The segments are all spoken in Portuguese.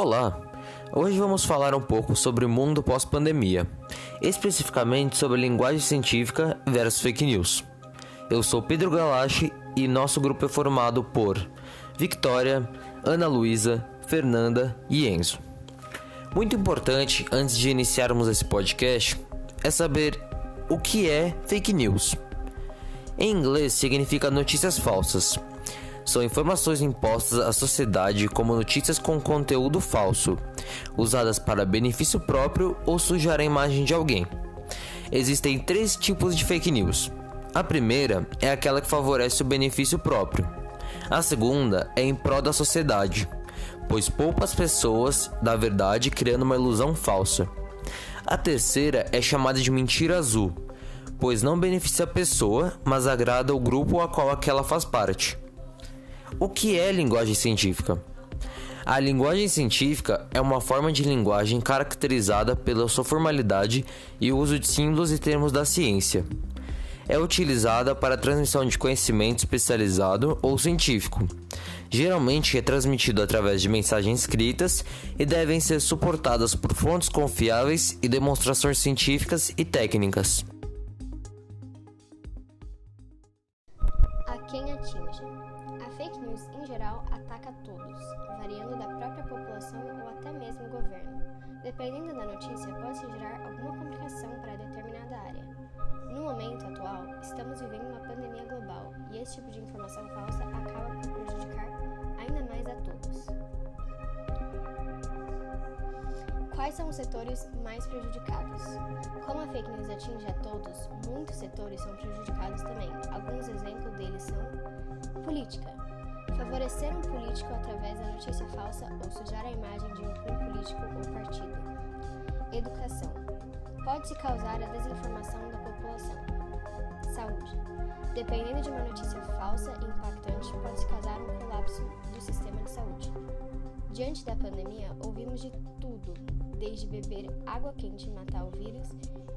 Olá! Hoje vamos falar um pouco sobre o mundo pós-pandemia, especificamente sobre linguagem científica versus fake news. Eu sou Pedro Galache e nosso grupo é formado por Victoria, Ana Luísa, Fernanda e Enzo. Muito importante antes de iniciarmos esse podcast é saber o que é fake news. Em inglês significa notícias falsas são informações impostas à sociedade como notícias com conteúdo falso, usadas para benefício próprio ou sujar a imagem de alguém. Existem três tipos de fake news. A primeira é aquela que favorece o benefício próprio. A segunda é em prol da sociedade, pois poupa as pessoas da verdade criando uma ilusão falsa. A terceira é chamada de mentira azul, pois não beneficia a pessoa, mas agrada o grupo a qual aquela faz parte. O que é linguagem científica? A linguagem científica é uma forma de linguagem caracterizada pela sua formalidade e o uso de símbolos e termos da ciência. É utilizada para a transmissão de conhecimento especializado ou científico. Geralmente é transmitido através de mensagens escritas e devem ser suportadas por fontes confiáveis e demonstrações científicas e técnicas. A quem atinge? Fake news, em geral, ataca todos, variando da própria população ou até mesmo o governo. Dependendo da notícia, pode gerar alguma complicação para determinada área. No momento atual, estamos vivendo uma pandemia global e esse tipo de informação falsa acaba por prejudicar ainda mais a todos. Quais são os setores mais prejudicados? Como a fake news atinge a todos, muitos setores são prejudicados também. Alguns exemplos deles são Política. Favorecer um político através da notícia falsa ou sujar a imagem de um político ou partido. Educação. Pode-se causar a desinformação da população. Saúde. Dependendo de uma notícia falsa e impactante, pode-se causar um colapso do sistema de saúde. Diante da pandemia, ouvimos de tudo, desde beber água quente e matar o vírus,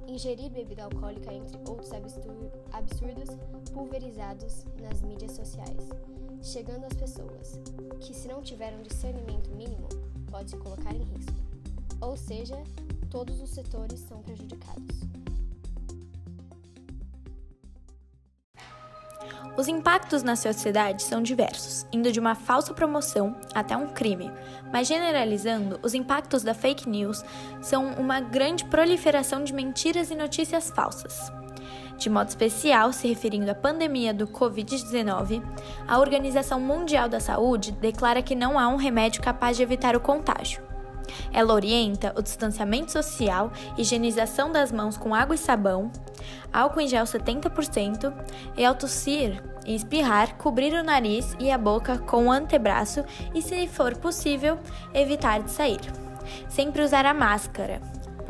ingerir bebida alcoólica, entre outros absurdos pulverizados nas mídias sociais, chegando às pessoas, que se não tiver um discernimento mínimo, pode se colocar em risco. Ou seja, todos os setores são prejudicados. Os impactos na sociedade são diversos, indo de uma falsa promoção até um crime, mas generalizando, os impactos da fake news são uma grande proliferação de mentiras e notícias falsas. De modo especial, se referindo à pandemia do Covid-19, a Organização Mundial da Saúde declara que não há um remédio capaz de evitar o contágio. Ela orienta o distanciamento social, higienização das mãos com água e sabão, álcool em gel 70% e ao tossir e espirrar, cobrir o nariz e a boca com o antebraço e, se for possível, evitar de sair. Sempre usar a máscara,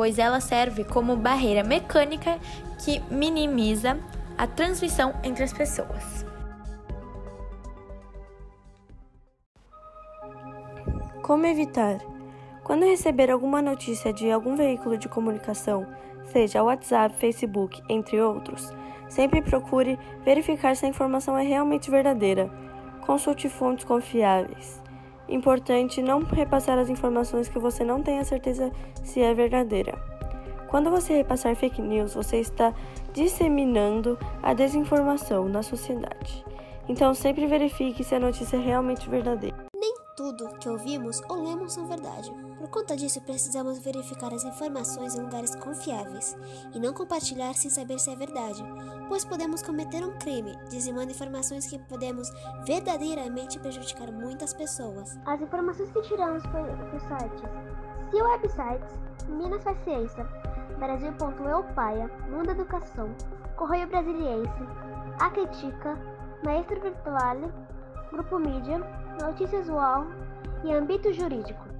pois ela serve como barreira mecânica que minimiza a transmissão entre as pessoas. Como evitar? Quando receber alguma notícia de algum veículo de comunicação, seja WhatsApp, Facebook, entre outros, sempre procure verificar se a informação é realmente verdadeira. Consulte fontes confiáveis. Importante não repassar as informações que você não tenha certeza se é verdadeira. Quando você repassar fake news, você está disseminando a desinformação na sociedade. Então sempre verifique se a notícia é realmente verdadeira tudo que ouvimos ou lemos são verdade. Por conta disso, precisamos verificar as informações em lugares confiáveis e não compartilhar sem saber se é verdade, pois podemos cometer um crime dizimando informações que podemos verdadeiramente prejudicar muitas pessoas. As informações que tiramos por, por sites, se websites, Minas Faz Ciência, Brasil.eupaia, Mundo Educação, Correio Brasiliense, A Critica, Maestro Virtuale, Grupo Mídia, Notícias UOL e Âmbito Jurídico.